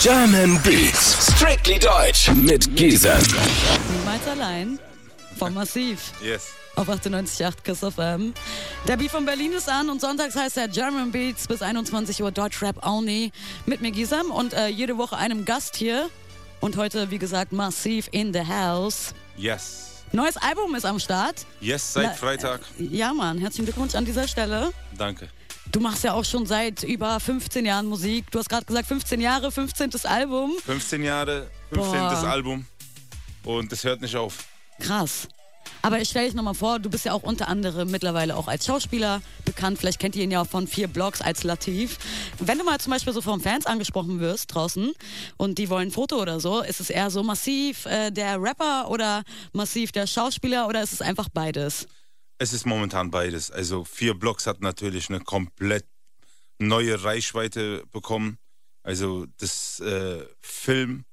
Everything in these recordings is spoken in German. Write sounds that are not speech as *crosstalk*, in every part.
German Beats, strictly deutsch mit Giesen. Niemals allein vom Massiv. Yes. Auf 98.8 Kiss FM. Der Beat von Berlin ist an und sonntags heißt er German Beats bis 21 Uhr Deutschrap only mit mir Gisam und äh, jede Woche einem Gast hier. Und heute, wie gesagt, Massiv in the house. Yes. Neues Album ist am Start. Yes, seit Freitag. Ja, Mann, herzlichen Glückwunsch an dieser Stelle. Danke. Du machst ja auch schon seit über 15 Jahren Musik. Du hast gerade gesagt, 15 Jahre, 15. Album. 15 Jahre, 15. Boah. Album. Und es hört nicht auf. Krass. Aber ich stelle dich nochmal vor, du bist ja auch unter anderem mittlerweile auch als Schauspieler bekannt. Vielleicht kennt ihr ihn ja auch von vier Blogs als Latif. Wenn du mal zum Beispiel so von Fans angesprochen wirst draußen und die wollen ein Foto oder so, ist es eher so massiv äh, der Rapper oder massiv der Schauspieler oder ist es einfach beides? Es ist momentan beides. Also vier Blocks hat natürlich eine komplett neue Reichweite bekommen. Also das äh, Film,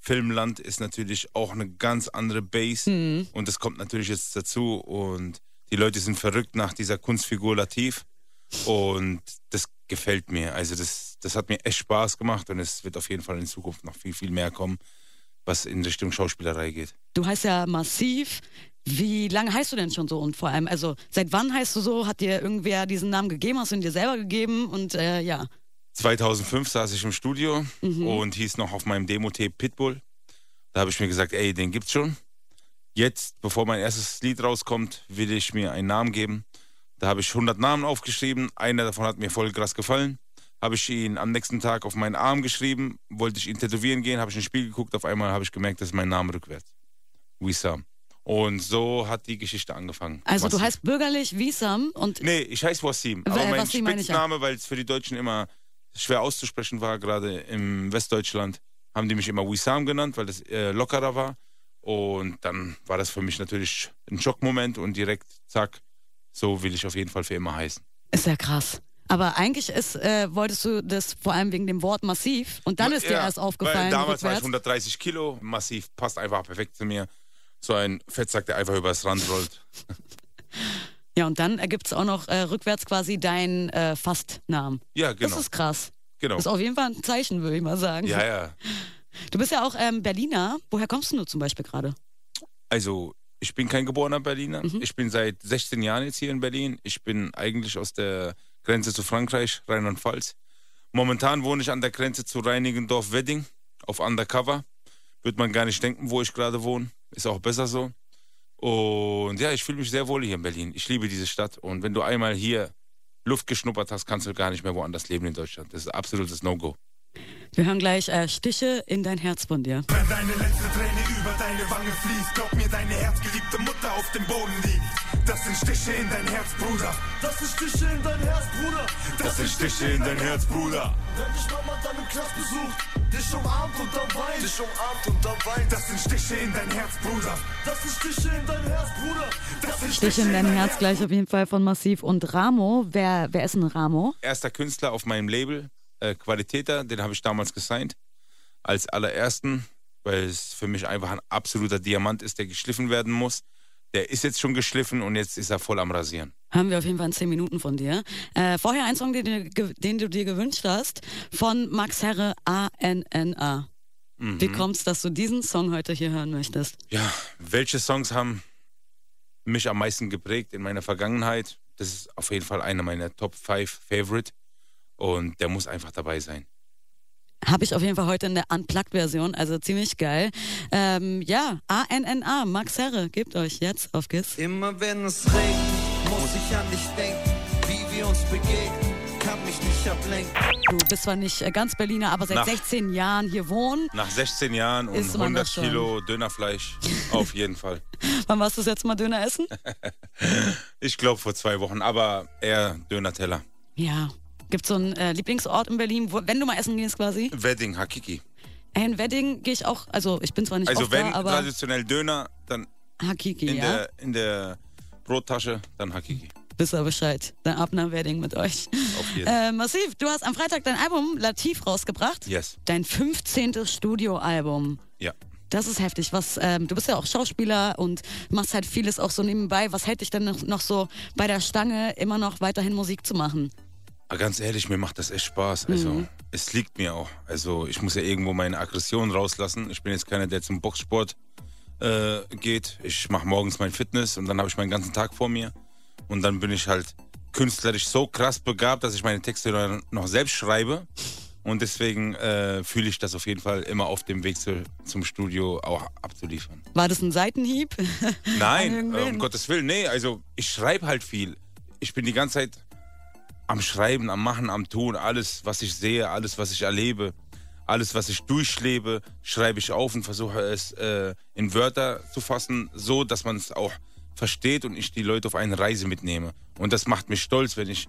Filmland ist natürlich auch eine ganz andere Base. Und das kommt natürlich jetzt dazu. Und die Leute sind verrückt nach dieser Kunstfigur Latif. Und das gefällt mir. Also das, das hat mir echt Spaß gemacht und es wird auf jeden Fall in Zukunft noch viel, viel mehr kommen, was in Richtung Schauspielerei geht. Du heißt ja massiv. Wie lange heißt du denn schon so? Und vor allem, also seit wann heißt du so? Hat dir irgendwer diesen Namen gegeben? Hast du ihn dir selber gegeben? Und äh, ja. 2005 saß ich im Studio und hieß noch auf meinem Demo-Tape Pitbull. Da habe ich mir gesagt, ey, den gibt's schon. Jetzt, bevor mein erstes Lied rauskommt, will ich mir einen Namen geben. Da habe ich 100 Namen aufgeschrieben. Einer davon hat mir voll krass gefallen. Habe ich ihn am nächsten Tag auf meinen Arm geschrieben. Wollte ich ihn tätowieren gehen, habe ich ins Spiel geguckt. Auf einmal habe ich gemerkt, das ist mein Name rückwärts. Wissam. Und so hat die Geschichte angefangen. Also du Wassim. heißt bürgerlich Wisam und Nee, ich heiße Wassim. Aber mein Wassim. Spitzname, weil es für die Deutschen immer schwer auszusprechen war, gerade im Westdeutschland, haben die mich immer Wissam genannt, weil das äh, lockerer war. Und dann war das für mich natürlich ein Schockmoment und direkt, zack, so will ich auf jeden Fall für immer heißen. ist ja krass. Aber eigentlich ist, äh, wolltest du das vor allem wegen dem Wort massiv und dann ist dir Ja, erst aufgefallen. Damals war ich rückwärts. 130 Kilo, massiv, passt einfach perfekt zu mir. So ein Fettsack, der einfach übers Rand rollt. *laughs* Ja, und dann ergibt es auch noch äh, rückwärts quasi deinen äh, Fastnamen. Ja, genau. Das ist krass. genau. Das ist auf jeden Fall ein Zeichen, würde ich mal sagen. Ja, ja. *laughs* Du bist ja auch ähm, Berliner. Woher kommst du zum Beispiel gerade? Also, ich bin kein geborener Berliner. Mhm. Ich bin seit 16 Jahren jetzt hier in Berlin. Ich bin eigentlich aus der Grenze zu Frankreich, Rheinland-Pfalz. Momentan wohne ich an der Grenze zu Reinigendorf-Wedding auf Undercover. Wird man gar nicht denken, wo ich gerade wohne. Ist auch besser so. Und ja, ich fühle mich sehr wohl hier in Berlin. Ich liebe diese Stadt. Und wenn du einmal hier Luft geschnuppert hast, kannst du gar nicht mehr woanders leben in Deutschland. Das ist absolutes No-Go. Wir hören gleich äh, Stiche in dein Herz von dir. Wenn deine letzte Träne über deine Wange fließt, glaub mir, deine herzgeliebte Mutter auf dem Boden liegt. Das sind Stiche in dein Herz, Bruder. Das sind Stiche in dein Herz, Bruder. Das sind Stiche in dein Herz, Bruder. Wenn dich Mama dann im Knast besucht, dich umarmt und dann weint. Dich umarmt und dann weint. Das sind Stiche in dein Herz, Bruder. Das sind Stiche in dein Herz, Bruder. Das sind Stiche in dein Herz gleich auf jeden Fall von Massiv und Ramo. Wer, wer ist ein Ramo? erster Künstler auf meinem Label, äh, Qualitäter, den habe ich damals gesigned. Als allerersten, weil es für mich einfach ein absoluter Diamant ist, der geschliffen werden muss. Der ist jetzt schon geschliffen und jetzt ist er voll am Rasieren. Haben wir auf jeden Fall in 10 Minuten von dir. Äh, vorher ein Song, den, du den du dir gewünscht hast, von Max Herre A-N-N-A. Wie kommt's, dass du diesen Song heute hier hören möchtest? Ja, welche Songs haben mich am meisten geprägt in meiner Vergangenheit? Das ist auf jeden Fall einer meiner Top 5 Favorite und der muss einfach dabei sein. Habe ich auf jeden Fall heute in der Unplugged-Version, also ziemlich geil. Ähm, ja, A-N-N-A, Max Herre, gebt euch jetzt auf Kiss. Immer wenn es regnet, muss ich an dich denken. Wie wir uns begegnen, kann mich nicht ablenken. Du bist zwar nicht äh, ganz Berliner, aber seit Nach- 16 Jahren hier wohnen. Nach 16 Jahren und Ist man 100 das schon. Kilo Dönerfleisch, auf jeden Fall. *laughs* Wann warst du das letzte Mal Döner essen? *laughs* Ich glaube vor zwei Wochen, aber eher Döner-Teller. Ja. Gibt so einen äh, Lieblingsort in Berlin, wo, wenn du mal essen gehst quasi? Wedding, Hakiki. Äh, In Wedding gehe ich auch, also ich bin zwar nicht Also oft wenn da, aber traditionell Döner, dann Hakiki, in, ja? der, in der Brottasche, dann Hakiki. Wisst ihr Bescheid. Dann ab nach Wedding mit euch. Auf jeden. Äh, Massiv, du hast am Freitag dein Album Latif rausgebracht. Yes. Dein 15. Studioalbum. Ja. Das ist heftig. Was, ähm, du bist ja auch Schauspieler und machst halt vieles auch so nebenbei. Was hält dich denn noch, noch so bei der Stange, immer noch weiterhin Musik zu machen? Aber ganz ehrlich, mir macht das echt Spaß. Also, Mhm. es liegt mir auch. Also, ich muss ja irgendwo meine Aggression rauslassen. Ich bin jetzt keiner, der zum Boxsport äh, geht. Ich mache morgens mein Fitness und dann habe ich meinen ganzen Tag vor mir. Und dann bin ich halt künstlerisch so krass begabt, dass ich meine Texte noch selbst schreibe. Und deswegen äh, fühle ich das auf jeden Fall immer auf dem Weg zu, zum Studio auch abzuliefern. War das ein Seitenhieb? Nein, *laughs* äh, um Gottes Willen, nee. Also ich schreibe halt viel. Ich bin die ganze Zeit am Schreiben, am Machen, am Tun. Alles, was ich sehe, alles, was ich erlebe, alles, was ich durchlebe, schreibe ich auf und versuche es äh, in Wörter zu fassen, so dass man es auch versteht und ich die Leute auf eine Reise mitnehme. Und das macht mich stolz, wenn ich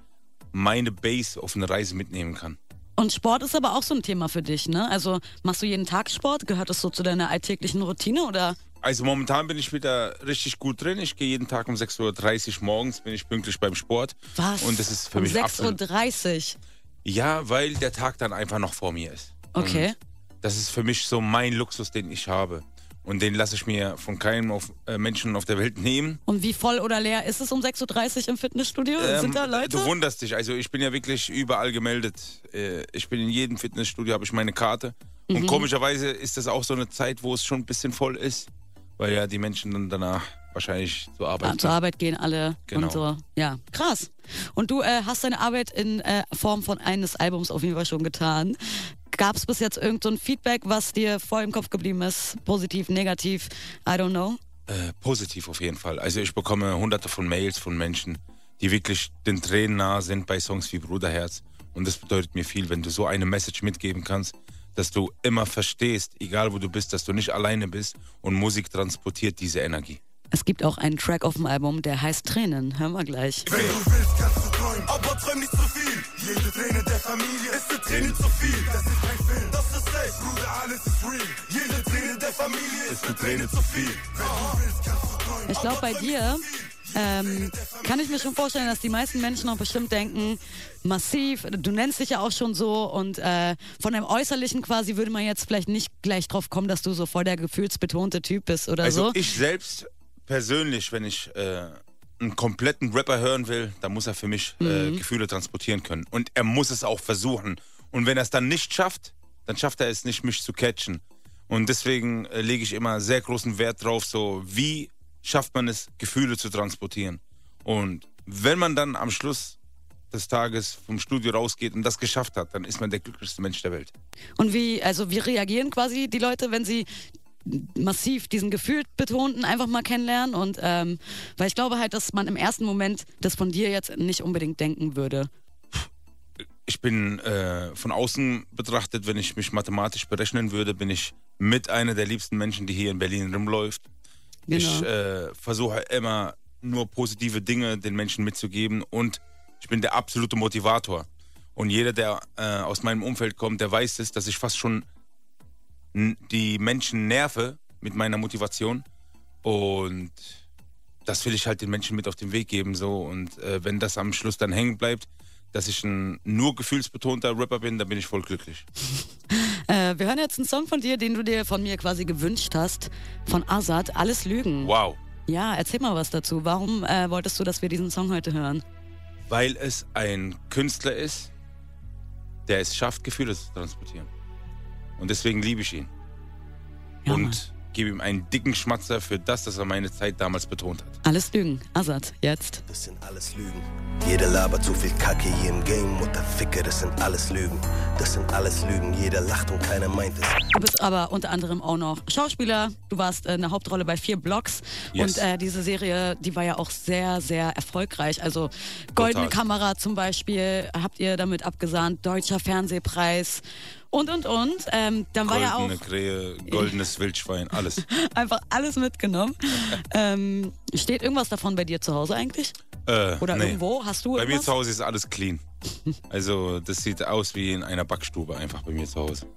meine Base auf eine Reise mitnehmen kann. Und Sport ist aber auch so ein Thema für dich, ne? Also machst du jeden Tag Sport? Gehört das so zu deiner alltäglichen Routine oder? Also momentan bin ich wieder richtig gut drin. Ich gehe jeden Tag um 6.30 Uhr morgens, bin ich pünktlich beim Sport. Was? Und das ist für um mich absolut 6.30 Uhr. Ja, weil der Tag dann einfach noch vor mir ist. Okay. Und das ist für mich so mein Luxus, den ich habe. Und den lasse ich mir von keinem auf, äh, Menschen auf der Welt nehmen. Und wie voll oder leer ist es um 6.30 Uhr im Fitnessstudio? Sind da Ähm, Leute? Du wunderst dich. Also ich bin ja wirklich überall gemeldet. Äh, ich bin in jedem Fitnessstudio, habe ich meine Karte. Mhm. Und komischerweise ist das auch so eine Zeit, wo es schon ein bisschen voll ist. Weil ja die Menschen dann danach wahrscheinlich zur Arbeit Ah, zur Arbeit gehen alle Genau. und so. Ja, krass. Und du äh, hast deine Arbeit in äh, Form von eines Albums auf jeden Fall schon getan. Gab es bis jetzt irgend so Feedback, was dir voll im Kopf geblieben ist? Positiv, negativ? I don't know. Äh, positiv auf jeden Fall. Also ich bekomme hunderte von Mails von Menschen, die wirklich den Tränen nahe sind bei Songs wie Bruderherz. Und das bedeutet mir viel, wenn du so eine Message mitgeben kannst, dass du immer verstehst, egal wo du bist, dass du nicht alleine bist und Musik transportiert diese Energie. Es gibt auch einen Track auf dem Album, der heißt Tränen. Hören wir gleich. Wenn du willst, kannst du träumen, aber träum nicht zu viel. Jede Träne der Familie ist eine Träne zu viel. Das ist kein Film, das ist echt. Bruder, alles ist real. Jede Träne der Familie ist eine Träne zu viel. Wenn du willst, kannst du träumen. Ich glaube, bei dir ähm, kann ich mir schon vorstellen, dass die meisten Menschen auch bestimmt denken, massiv, du nennst dich ja auch schon so und äh, von deinem Äußerlichen quasi würde man jetzt vielleicht nicht gleich drauf kommen, dass du so voll der gefühlsbetonte Typ bist oder Also so. ich selbst persönlich, wenn ich äh, einen kompletten Rapper hören will, dann muss er für mich äh, Gefühle transportieren können. Und er muss es auch versuchen. Und wenn er es dann nicht schafft, dann schafft er es nicht, mich zu catchen. Und deswegen äh, lege ich immer sehr großen Wert drauf, so wie schafft man es, Gefühle zu transportieren. Und wenn man dann am Schluss des Tages vom Studio rausgeht und das geschafft hat, dann ist man der glücklichste Mensch der Welt. Und wie, also wie reagieren quasi die Leute, wenn sie massiv diesen gefühlbetonten einfach mal kennenlernen und ähm, weil ich glaube halt, dass man im ersten Moment das von dir jetzt nicht unbedingt denken würde. ich bin äh, von außen betrachtet, wenn ich mich mathematisch berechnen würde, bin ich mit einer der liebsten Menschen, die hier in Berlin rumläuft. Genau. Ich äh, versuche immer nur positive Dinge den Menschen mitzugeben und ich bin der absolute Motivator. Und jeder, der äh, aus meinem Umfeld kommt, der weiß es, dass ich fast schon die Menschen nerve mit meiner Motivation. Und das will ich halt den Menschen mit auf den Weg geben. So. Und äh, wenn das am Schluss dann hängen bleibt, dass ich ein nur gefühlsbetonter Rapper bin, dann bin ich voll glücklich. *laughs* Äh, wir hören jetzt einen Song von dir, den du dir von mir quasi gewünscht hast, von Azad, Alles Lügen. Wow. Ja, erzähl mal was dazu. Warum äh, wolltest du, dass wir diesen Song heute hören? Weil es ein Künstler ist, der es schafft, Gefühle zu transportieren. Und deswegen liebe ich ihn. Ja, Mann. und gebe ihm einen dicken Schmatzer für das, dass er meine Zeit damals betont hat. Alles Lügen. Azad, jetzt. Das sind alles Lügen. Jeder labert zu viel Kacke hier im Game. Mutterficke, das sind alles Lügen. Das sind alles Lügen. Jeder lacht und keiner meint es. Du bist aber unter anderem auch noch Schauspieler. Du warst äh, eine Hauptrolle bei vier Blocks. Yes. Und äh, diese Serie, die war ja auch sehr, sehr erfolgreich. Also Goldene Total. Kamera zum Beispiel habt ihr damit abgesahnt. Deutscher Fernsehpreis. Und, und, und. Ähm, dann war ja auch Goldene Krähe, goldenes Wildschwein, alles. *laughs* einfach alles mitgenommen. *laughs* ähm, steht irgendwas davon bei dir zu Hause eigentlich? Äh, Oder nee. irgendwo? Hast du Bei mir irgendwas? zu Hause ist alles clean. Also das sieht aus wie in einer Backstube einfach bei mir zu Hause.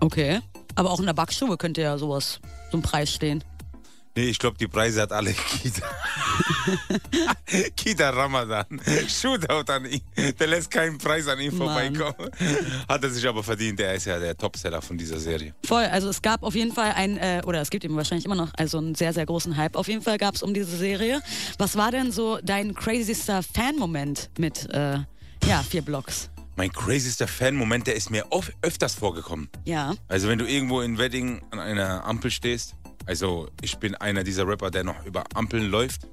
Okay. Aber auch in der Backstube könnte ja sowas, so ein Preis stehen. Nee, ich glaube, die Preise hat alle *laughs* Kita. *laughs* Kita Ramadan. Shootout an ihn. Der lässt keinen Preis an ihm vorbeikommen. Hat er sich aber verdient. Der ist ja der Topseller von dieser Serie. Voll, also es gab auf jeden Fall ein, äh, oder es gibt eben wahrscheinlich immer noch, also einen sehr, sehr großen Hype. Auf jeden Fall gab es um diese Serie. Was war denn so dein crazyster Fan-Moment mit äh, Ja, vier Blocks. Mein crazyster Fan-Moment, der ist mir oft, öfters vorgekommen. Ja. Also wenn du irgendwo in Wedding an einer Ampel stehst, also ich bin einer dieser Rapper, der noch über Ampeln läuft,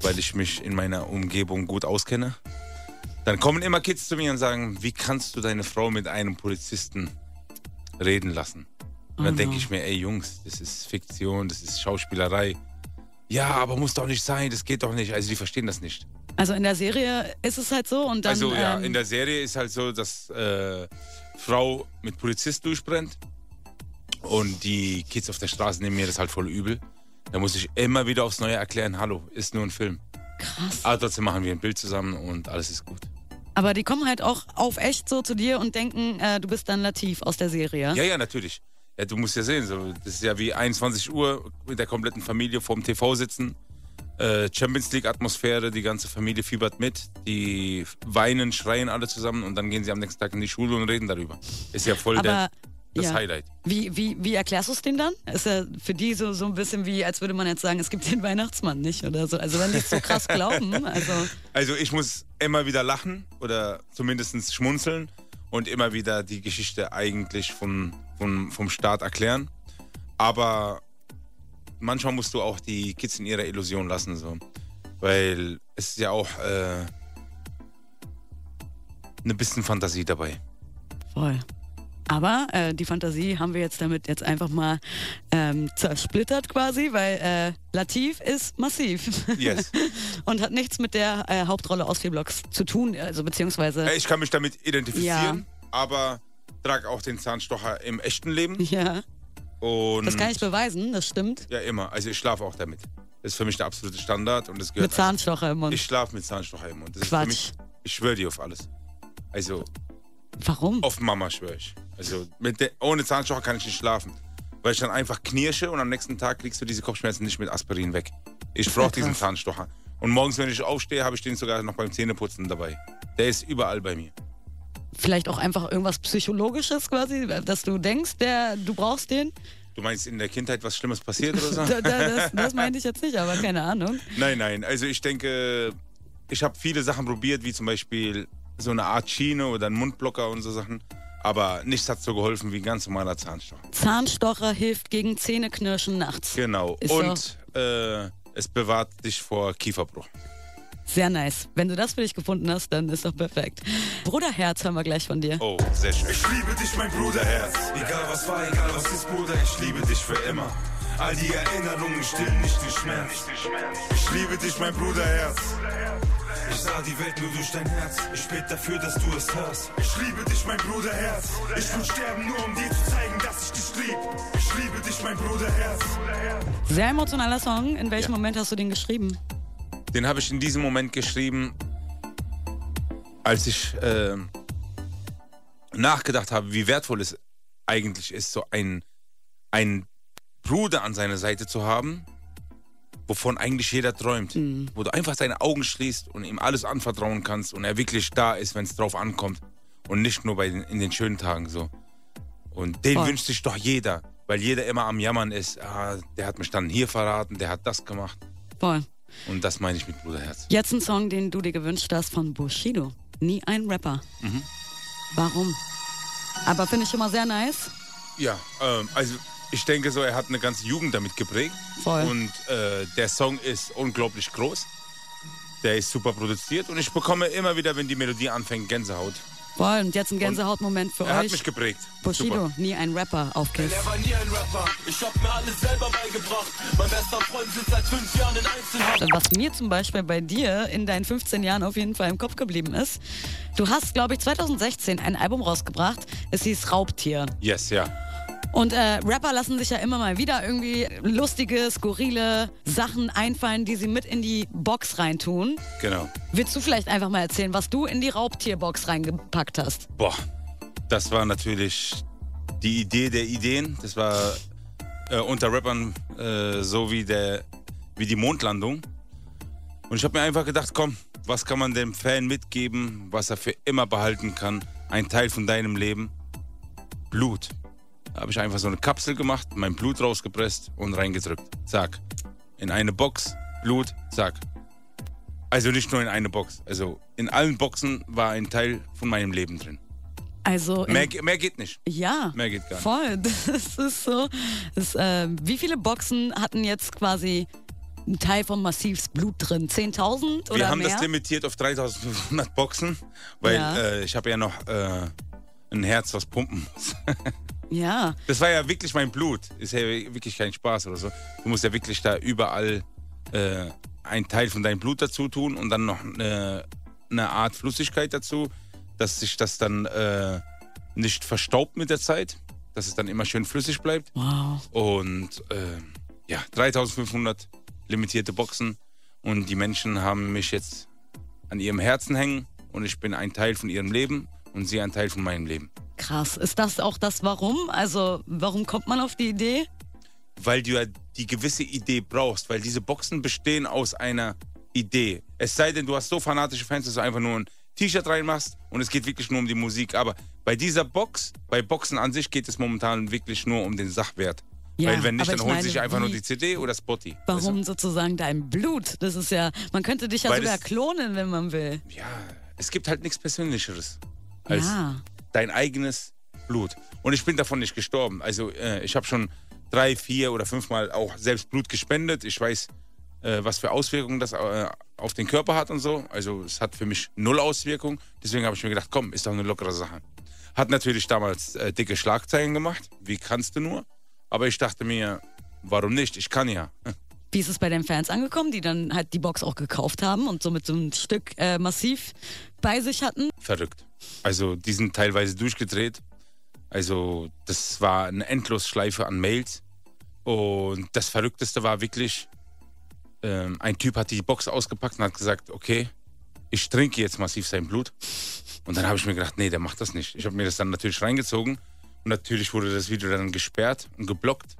weil ich mich in meiner Umgebung gut auskenne. Dann kommen immer Kids zu mir und sagen, wie kannst du deine Frau mit einem Polizisten reden lassen? Und dann Oh denke no. ich mir, ey Jungs, das ist Fiktion, das ist Schauspielerei. Ja, aber muss doch nicht sein, das geht doch nicht. Also die verstehen das nicht. Also in der Serie ist es halt so und dann. also ja, ähm, in der Serie ist halt so, dass äh, Frau mit Polizist durchbrennt und die Kids auf der Straße nehmen mir das halt voll übel. Da muss ich immer wieder aufs Neue erklären, hallo, ist nur ein Film. krass. Aber trotzdem machen wir ein Bild zusammen und alles ist gut. Aber die kommen halt auch auf echt so zu dir und denken, äh, du bist dann Latif aus der Serie. Ja, ja, natürlich. Ja, du musst ja sehen, so, das ist ja wie 21 Uhr mit der kompletten Familie vorm TV sitzen. Äh, Champions League Atmosphäre, die ganze Familie fiebert mit, die weinen, schreien alle zusammen und dann gehen sie am nächsten Tag in die Schule und reden darüber. Ist ja voll der, Aber das ja. Highlight. Wie, wie, wie erklärst du es denen dann? Ist ja für die so, so ein bisschen wie, als würde man jetzt sagen, es gibt den Weihnachtsmann nicht oder so. Also wenn die es so krass glauben, *laughs* also Also ich muss immer wieder lachen oder zumindest schmunzeln und immer wieder die Geschichte eigentlich vom, vom, vom Staat erklären. Aber manchmal musst du auch die Kids in ihrer Illusion lassen, so. Weil es ist ja auch äh, eine bisschen Fantasie dabei. voll. Aber äh, die Fantasie haben wir jetzt damit jetzt einfach mal ähm, zersplittert quasi, weil äh, Latif ist massiv Yes. *laughs* und hat nichts mit der äh, Hauptrolle aus vier Blocks zu tun, also beziehungsweise Äh, ich kann mich damit identifizieren, Ja. aber trage auch den Zahnstocher im echten Leben. ja, Und das kann ich beweisen, das stimmt. Ja, immer. Also ich schlafe auch damit. Das ist für mich der absolute Standard und das gehört. Mit Zahnstocher im Mund. Ich schlafe mit Zahnstocher im Mund. Das ist Quatsch. für mich, ich schwöre dir auf alles. Also Warum? auf Mama schwöre ich. Also der, ohne Zahnstocher kann ich nicht schlafen. Weil ich dann einfach knirsche und am nächsten Tag kriegst du diese Kopfschmerzen nicht mit Aspirin weg. Ich brauche diesen. Zahnstocher. Und morgens, wenn ich aufstehe, habe ich den sogar noch beim Zähneputzen dabei. Der ist überall bei mir. Vielleicht auch einfach irgendwas Psychologisches quasi, dass du denkst, der, du brauchst den. Du meinst in der Kindheit was Schlimmes passiert oder so? *laughs* Da, da, das, *laughs* das meinte ich jetzt nicht, aber keine Ahnung. Nein, nein. Also ich denke, ich habe viele Sachen probiert, wie zum Beispiel so eine Art Schiene oder ein Mundblocker und so Sachen. Aber nichts hat so geholfen wie ein ganz normaler Zahnstocher. Zahnstocher hilft gegen Zähneknirschen nachts. Genau. Ist und äh, es bewahrt dich vor Kieferbruch. Sehr nice. Wenn du das für dich gefunden hast, dann ist doch perfekt. Bruderherz hören wir gleich von dir. Oh, sehr schön. Ich liebe dich, mein Bruderherz. Egal was war, egal was ist, Bruder, ich liebe dich für immer. All die Erinnerungen stillen nicht den Schmerz. Ich liebe dich, mein Bruderherz. Ich sah die Welt nur durch dein Herz. Ich bete dafür, dass du es hörst. Ich liebe dich, mein Bruderherz. Ich will sterben, nur um dir zu zeigen, dass ich dich lieb. Ich liebe dich, mein Bruderherz. Sehr emotionaler Song. In welchem Ja. Moment hast du den geschrieben? Den habe ich in diesem Moment geschrieben, als ich äh, nachgedacht habe, wie wertvoll es eigentlich ist, so einen, einen Bruder an seiner Seite zu haben, wovon eigentlich jeder träumt. Wo du einfach deine Augen schließt und ihm alles anvertrauen kannst und er wirklich da ist, wenn es drauf ankommt. Und nicht nur bei den, in den schönen Tagen so. Und den Voll. wünscht sich doch jeder, weil jeder immer am Jammern ist. Ah, der hat mich dann hier verraten, der hat das gemacht. Voll. Und das meine ich mit Bruderherz. Jetzt ein Song, den du dir gewünscht hast von Bushido. Nie ein Rapper. Warum? Aber finde ich mal sehr nice. Ja, ähm, also ich denke so, er hat eine ganze Jugend damit geprägt. Voll. Und äh, der Song ist unglaublich groß. Der ist super produziert und ich bekomme immer wieder, wenn die Melodie anfängt, Gänsehaut. Voll. Und jetzt ein Gänsehautmoment für Er hat euch. mich geprägt. Bushido, Super. nie ein Rapper auf Kiss. Er war nie ein Rapper, ich hab mir alles selber beigebracht. Mein bester Freund sitzt seit fünf Jahren in Einzelhaft. Was mir zum Beispiel bei dir in deinen 15 Jahren auf jeden Fall im Kopf geblieben ist, du hast, glaube ich, 2016 ein Album rausgebracht. Es hieß Raubtier. Yes, ja. Und äh, Rapper lassen sich ja immer mal wieder irgendwie lustige, skurrile Sachen einfallen, die sie mit in die Box reintun. Genau. Willst du vielleicht einfach mal erzählen, was du in die Raubtierbox reingepackt hast? Boah, das war natürlich die Idee der Ideen. Das war äh, unter Rappern äh, so wie, der, wie die Mondlandung. Und ich habe mir einfach gedacht, komm, was kann man dem Fan mitgeben, was er für immer behalten kann? Ein Teil von deinem Leben. Blut. Da habe ich einfach so eine Kapsel gemacht, mein Blut rausgepresst und reingedrückt. Zack. In eine Box, Blut, zack. Also nicht nur in eine Box. Also in allen Boxen war ein Teil von meinem Leben drin. Also Mehr, mehr geht nicht. ja, Mehr geht gar nicht. voll. *laughs* Das ist so. Das, äh, wie viele Boxen hatten jetzt quasi einen Teil von Massivs Blut drin? 10.000 oder Wir haben mehr? das limitiert auf 3500 Boxen, weil Ja. äh, ich habe ja noch äh, ein Herz, was pumpen muss. *laughs* ja, Das war ja wirklich mein Blut. Ist ja wirklich kein Spaß oder so. Du musst ja wirklich da überall äh, einen Teil von deinem Blut dazu tun und dann noch eine, eine Art Flüssigkeit dazu, dass sich das dann äh, nicht verstaubt mit der Zeit, dass es dann immer schön flüssig bleibt. wow. Und äh, ja, 3500 limitierte Boxen und die Menschen haben mich jetzt an ihrem Herzen hängen und ich bin ein Teil von ihrem Leben und sie ein Teil von meinem Leben. Krass. Ist das auch das Warum? Also, warum kommt man auf die Idee? weil du ja die gewisse Idee brauchst, weil diese Boxen bestehen aus einer Idee. Es sei denn, du hast so fanatische Fans, dass du einfach nur ein T-Shirt reinmachst und es geht wirklich nur um die Musik. Aber bei dieser Box, bei Boxen an sich geht es momentan wirklich nur um den Sachwert. Ja, weil wenn nicht, dann holen sie sich einfach nur die CD oder Spotty. Warum sozusagen dein Blut? Das ist ja, man könnte dich ja Weil sogar es- klonen, wenn man will. Weißt? Ja, es gibt halt nichts Persönlicheres als Ja. Dein eigenes Blut. Und ich bin davon nicht gestorben. Also äh, ich habe schon drei, vier oder fünfmal auch selbst Blut gespendet. Ich weiß, äh, was für Auswirkungen das äh, auf den Körper hat und so. Also es hat für mich null Auswirkungen. Deswegen habe ich mir gedacht, komm, ist doch eine lockere Sache. Hat natürlich damals äh, dicke Schlagzeilen gemacht. Wie kannst du nur? Aber ich dachte mir, warum nicht? Ich kann ja. *laughs* Wie ist es bei den Fans angekommen, die dann halt die Box auch gekauft haben und somit so ein Stück äh, massiv bei sich hatten? verrückt. Also die sind teilweise durchgedreht. Also das war eine Endlosschleife an Mails. Und das Verrückteste war wirklich, ähm, ein Typ hat die Box ausgepackt und hat gesagt, okay, ich trinke jetzt massiv sein Blut. Und dann habe ich mir gedacht, nee, der macht das nicht. Ich habe mir das dann natürlich reingezogen. Und natürlich wurde das Video dann gesperrt und geblockt.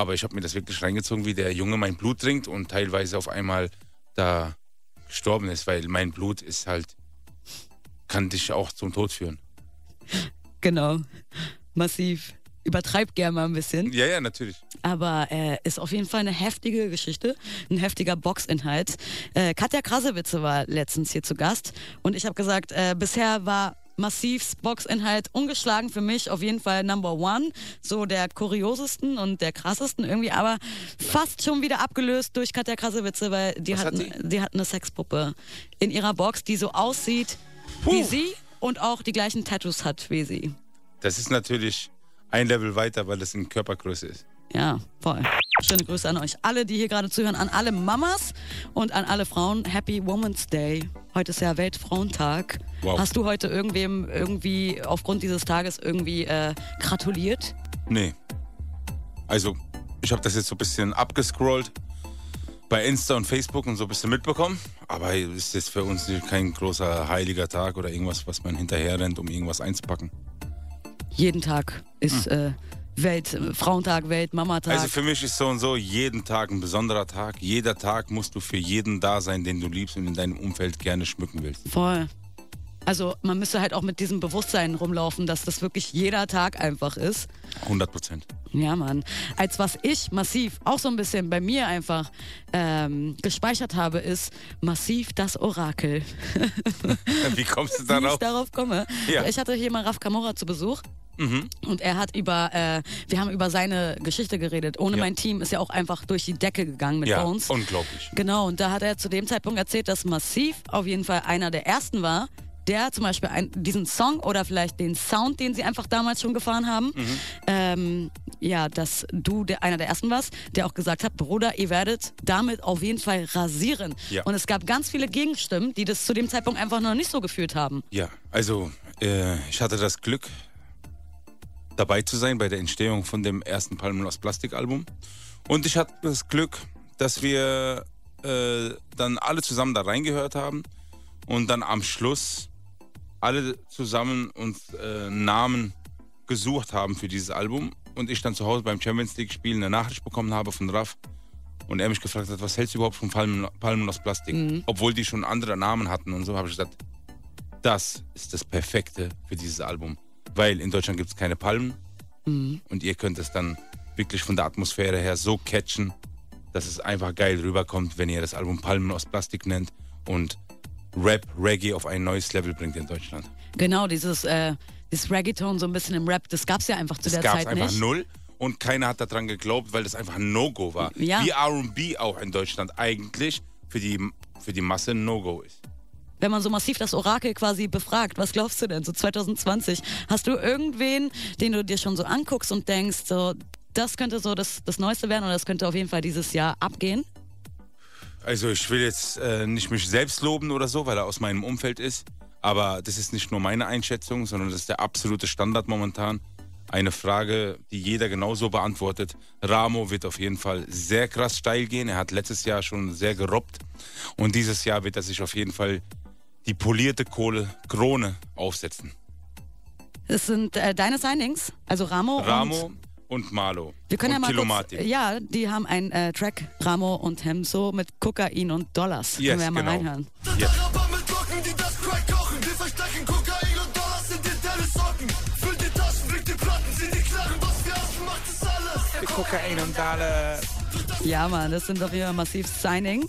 Aber ich habe mir das wirklich reingezogen, wie der Junge mein Blut trinkt und teilweise auf einmal da gestorben ist, weil mein Blut ist halt, kann dich auch zum Tod führen. Genau. Massiv. Übertreibt gerne mal ein bisschen. Ja, ja, natürlich. Aber äh, ist auf jeden Fall eine heftige Geschichte, ein heftiger Boxinhalt. Äh, Katja Krasewitze war letztens hier zu Gast und ich habe gesagt, äh, bisher war Massivs Boxinhalt ungeschlagen für mich auf jeden Fall Number One, so der kuriosesten und der krassesten irgendwie, aber fast schon wieder abgelöst durch Katja Krasewitze, weil die Was hat, hat die hat eine Sexpuppe in ihrer Box, die so aussieht wie Puh. sie und auch die gleichen Tattoos hat wie sie. Das ist natürlich ein Level weiter, weil das in Körpergröße ist. Ja, voll. Schöne Grüße an euch alle, die hier gerade zuhören, an alle Mamas und an alle Frauen. Happy Women's Day. Heute ist ja Weltfrauentag. Wow. Hast du heute irgendwem irgendwie aufgrund dieses Tages irgendwie äh, gratuliert? Nee. Also, ich habe das jetzt so ein bisschen abgescrollt bei Insta und Facebook und so ein bisschen mitbekommen. Aber es ist jetzt für uns kein großer heiliger Tag oder irgendwas, was man hinterher rennt, um irgendwas einzupacken. Jeden Tag ist äh, Welt, äh, Frauentag, Weltmamatag. Also für mich ist so und so jeden Tag ein besonderer Tag. Jeder Tag musst du für jeden da sein, den du liebst und in deinem Umfeld gerne schmücken willst. Voll. Also man müsste halt auch mit diesem Bewusstsein rumlaufen, dass das wirklich jeder Tag einfach ist. 100 Prozent. Ja, Mann. Als was ich massiv auch so ein bisschen bei mir einfach ähm, gespeichert habe, ist massiv das Orakel. *laughs* Wie kommst du *laughs* Wie ich darauf? darauf komme. Ja. Ich hatte hier mal Raf Kamora zu Besuch. Und er hat über, äh, wir haben über seine Geschichte geredet. Ohne Ja. mein Team ist ja auch einfach durch die Decke gegangen mit Ja, Bones. unglaublich. Genau, und da hat er zu dem Zeitpunkt erzählt, dass Massiv auf jeden Fall einer der ersten war, der zum Beispiel ein, diesen Song oder vielleicht den Sound, den sie einfach damals schon gefahren haben, Mhm. ähm, ja, dass du der, einer der ersten warst, der auch gesagt hat, Bruder, ihr werdet damit auf jeden Fall rasieren. Ja. Und es gab ganz viele Gegenstimmen, die das zu dem Zeitpunkt einfach noch nicht so gefühlt haben. Ja, also äh, ich hatte das Glück, dabei zu sein bei der Entstehung von dem ersten Palmen aus Plastik Album. Und ich hatte das Glück, dass wir äh, dann alle zusammen da reingehört haben und dann am Schluss alle zusammen uns äh, Namen gesucht haben für dieses Album. Und ich dann zu Hause beim Champions League Spielen eine Nachricht bekommen habe von Raf. Und er mich gefragt hat, was hältst du überhaupt von Palmen, Palmen aus Plastik? Obwohl die schon andere Namen hatten und so, habe ich gesagt, das ist das Perfekte für dieses Album. Weil in Deutschland gibt es keine Palmen und ihr könnt es dann wirklich von der Atmosphäre her so catchen, dass es einfach geil rüberkommt, wenn ihr das Album Palmen aus Plastik nennt. und Rap, Reggae auf ein neues Level bringt in Deutschland. Genau, dieses, äh, dieses Reggaeton so ein bisschen im Rap, das gab es ja einfach zu Das der gab es Zeit einfach nicht. null und keiner hat daran geglaubt, weil das einfach ein No-Go war. Ja. Wie RB auch in Deutschland eigentlich für die, für die Masse ein No-Go ist. Wenn man so massiv das Orakel quasi befragt, was glaubst du denn, so 2020? Hast du irgendwen, den du dir schon so anguckst und denkst, so, das könnte so das, das Neueste werden oder das könnte auf jeden Fall dieses Jahr abgehen? Also ich will jetzt äh, nicht mich selbst loben oder so, weil er aus meinem Umfeld ist. Aber das ist nicht nur meine Einschätzung, sondern das ist der absolute Standard momentan. Eine Frage, die jeder genauso beantwortet. Ramo wird auf jeden Fall sehr krass steil gehen. Er hat letztes Jahr schon sehr gerobbt. Und dieses Jahr wird er sich auf jeden Fall die polierte Kohle Krone aufsetzen. Das sind äh, deine Signings, also Ramo, Ramo und und Malo. wir können und ja mal Kilomatik. kurz, ja, die haben einen äh, Track Ramo und Hemso mit Kokain und Dollars. Yes, können wir ja mal genau. reinhören. Verstecken Kokain und Dollars in den Tennissocken. Füllt die Taschen, bringt die Platten, sind die Knarren. Was wir hassen, macht es alles. Kokain und alle. Ja, Mann, das sind doch wieder massiv Signing.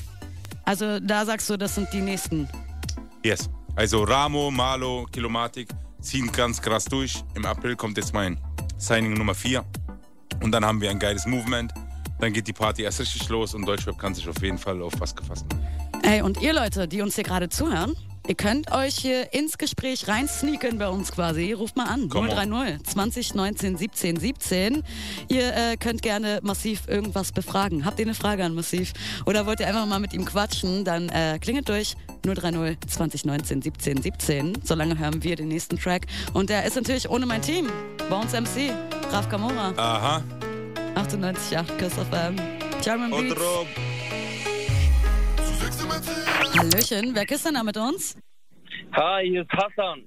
Also da sagst du, das sind die nächsten. Yes. Also Ramo, Malo, Kilomatik ziehen ganz krass durch. Im April kommt jetzt mein Signing Nummer 4. Und dann haben wir ein geiles Movement. Dann geht die Party erst richtig los und Deutschrap kann sich auf jeden Fall auf was gefasst machen. Ey, und ihr Leute, die uns hier gerade zuhören, ihr könnt euch hier ins Gespräch rein sneaken bei uns quasi. Ruft mal an. Come on. 030 20 19 17 17. Ihr äh, könnt gerne Massiv irgendwas befragen. Habt ihr eine Frage an Massiv? Oder wollt ihr einfach mal mit ihm quatschen? Dann äh, klingelt durch 030 20 19 17 17. Solange hören wir den nächsten Track. Und der ist natürlich ohne mein Team. Uns MC, Raf Kamora. Aha. 98,8 Kiss FM. German Und Beats. Rob. Hallöchen, wer küsst denn da mit uns? Hi, hier ist Hassan.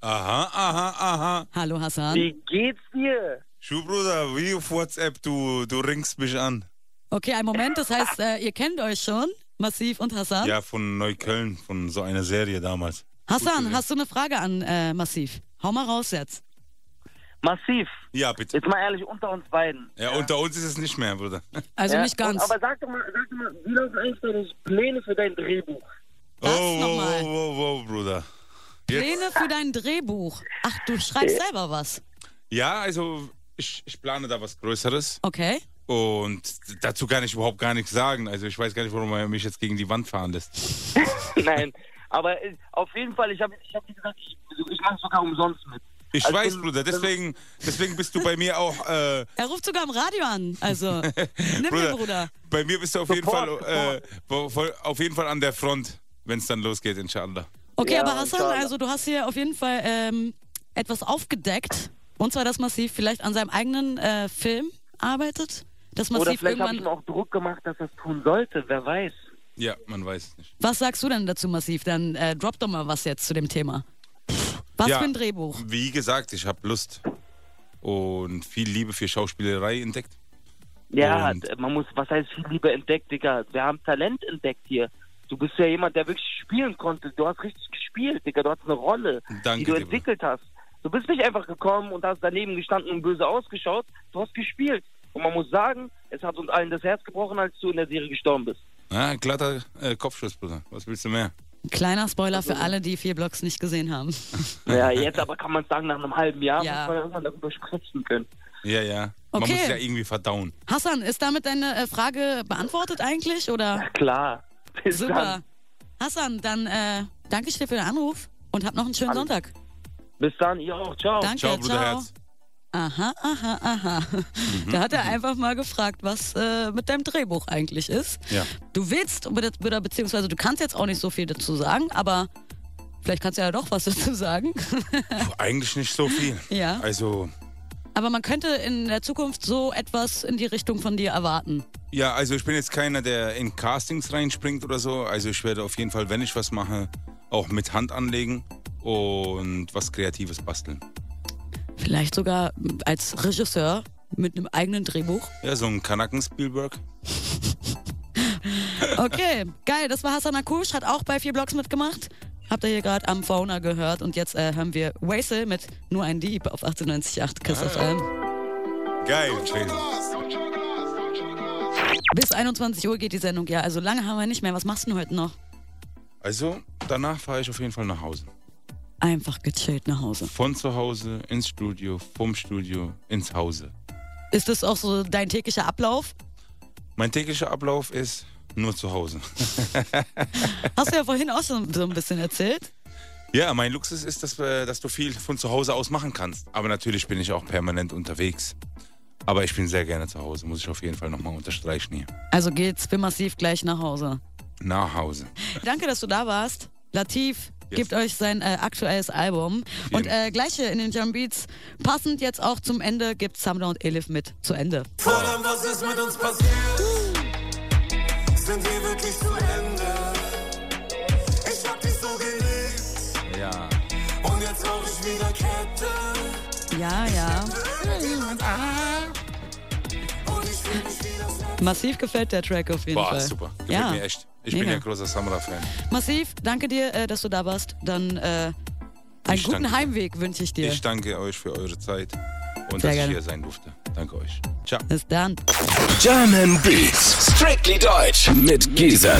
Aha, aha, aha. Hallo Hassan. Wie geht's dir? Schuh, Bruder, wie auf WhatsApp, du, du ringst mich an. Okay, ein Moment, das heißt, äh, ihr kennt euch schon, Massiv und Hassan. Ja, von Neukölln, von so einer Serie damals. Hassan, hast du eine Frage an äh, Massiv? Hau mal raus jetzt. Massiv. Ja, bitte. Jetzt mal ehrlich, unter uns beiden. Ja, unter uns ist es nicht mehr, Bruder. *laughs* Also Ja, nicht ganz. Und, aber sag doch, mal, sag doch mal, wie laufen eigentlich deine Pläne für dein Drehbuch? Das oh, wow, nochmal. wow, wow, wow, Bruder. Jetzt. Pläne für dein Drehbuch. Ach, du schreibst selber was. Ja, also ich, ich plane da was Größeres. Okay. Und dazu kann ich überhaupt gar nichts sagen. Also ich weiß gar nicht, warum er mich jetzt gegen die Wand fahren lässt. *laughs* Nein, aber äh, auf jeden Fall, ich habe ich hab, gesagt, ich, ich mache sogar umsonst mit. Ich Also, weiß, Bruder, deswegen, deswegen bist du bei mir auch, äh, Er ruft sogar im Radio an. Also, *laughs* nimm Bruder, mir, Bruder. bei mir bist du auf jeden Support, Fall, äh, auf jeden Fall an der Front, wenn es dann losgeht, inshallah. Okay, Ja, aber Hassan, inshallah. also du hast hier auf jeden Fall ähm, etwas aufgedeckt. Und zwar, dass Massiv vielleicht an seinem eigenen äh, Film arbeitet. Oder Massiv vielleicht habe ich ihm auch Druck gemacht, dass er es tun sollte, wer weiß. Ja, man weiß es nicht. Was sagst du denn dazu, Massiv? Dann äh, drop doch mal was jetzt zu dem Thema. Was Ja. für ein Drehbuch? Wie gesagt, ich habe Lust und viel Liebe für Schauspielerei entdeckt. Ja, Und- man muss, was heißt viel lieber entdeckt, Digga? Wir haben Talent entdeckt hier. Du bist ja jemand, der wirklich spielen konnte. Du hast richtig gespielt, Digga. Du hast eine Rolle, Danke die du entwickelt hast. Du bist nicht einfach gekommen und hast daneben gestanden und böse ausgeschaut. Du hast gespielt. Und man muss sagen, es hat uns allen das Herz gebrochen, als du in der Serie gestorben bist. Ja, glatter äh, Kopfschuss, Bruder. Was willst du mehr? Kleiner Spoiler für alle, die vier Blocks nicht gesehen haben. *laughs* Ja, jetzt aber kann man sagen, nach einem halben Jahr Ja. muss man irgendwann darüber sprechen können. Ja, ja. Man Okay. muss es ja irgendwie verdauen. Hassan, ist damit deine äh, Frage beantwortet eigentlich? Oder? *laughs* Klar. Bis Super. dann. Hassan, dann äh, danke ich dir für den Anruf und hab noch einen schönen Alles. Sonntag. Bis dann, ihr auch. Ciao. Danke, Ciao, ciao. Bruderherz. Aha, aha, aha. Mhm. Da hat er einfach mal gefragt, was äh, mit deinem Drehbuch eigentlich ist. Ja. Du willst, oder beziehungsweise du kannst jetzt auch nicht so viel dazu sagen, aber vielleicht kannst du ja doch was *laughs* dazu sagen. Eigentlich nicht so viel. Ja. Also, Aber man könnte in der Zukunft so etwas in die Richtung von dir erwarten. ja, also ich bin jetzt keiner, der in Castings reinspringt oder so. Also ich werde auf jeden Fall, wenn ich was mache, auch mit Hand anlegen und was Kreatives basteln. Vielleicht sogar als Regisseur mit einem eigenen Drehbuch. Ja, so ein Kanaken-Spielberg. *laughs* Okay, geil. Das war Hassan Akush, hat auch bei vier Blocks mitgemacht. Habt ihr hier gerade am Fauna gehört. Und jetzt äh, hören wir Wasel mit Nur ein Dieb auf 98.8 Kiss FM. Geil, schön. Bis 21 Uhr geht die Sendung, ja. Also lange haben wir nicht mehr. Was machst du denn heute noch? Also, danach fahre ich auf jeden Fall nach Hause. Einfach gechillt nach Hause. Von zu Hause ins Studio, vom Studio ins Hause. Ist das auch so dein täglicher Ablauf? Mein täglicher Ablauf ist nur zu Hause. *laughs* Hast du ja vorhin auch schon so ein bisschen erzählt. Ja, mein Luxus ist, dass, wir- dass du viel von zu Hause aus machen kannst. Aber natürlich bin ich auch permanent unterwegs. Aber ich bin sehr gerne zu Hause, muss ich auf jeden Fall nochmal unterstreichen hier. Also geht's für massiv gleich nach Hause. Nach Hause. Danke, dass du da warst. Latif Yes. gibt euch sein äh, aktuelles Album. Und äh, gleich hier in den Jump Beats, passend jetzt auch zum Ende, gibt Samra und Elif mit zu Ende. Verdammt, was ist mit uns passiert? Sind wir wirklich zu Ende? Ich hab dich so geliebt Ja. und jetzt rauch ich wieder Kette. Ja, ja. Und ich fühl mich Massiv gefällt der Track auf jeden Boah, Fall. super. Gefällt ja. mir echt. Ich bin Mega. ja großer Samra-Fan. Massiv, danke dir, äh, dass du da warst. Dann äh, einen Ich guten danke. Heimweg wünsche ich dir. Ich danke euch für eure Zeit und Sehr dass gerne. ich hier sein durfte. Danke euch. Ciao. Bis dann. German Beats. Strictly Deutsch mit Giesen.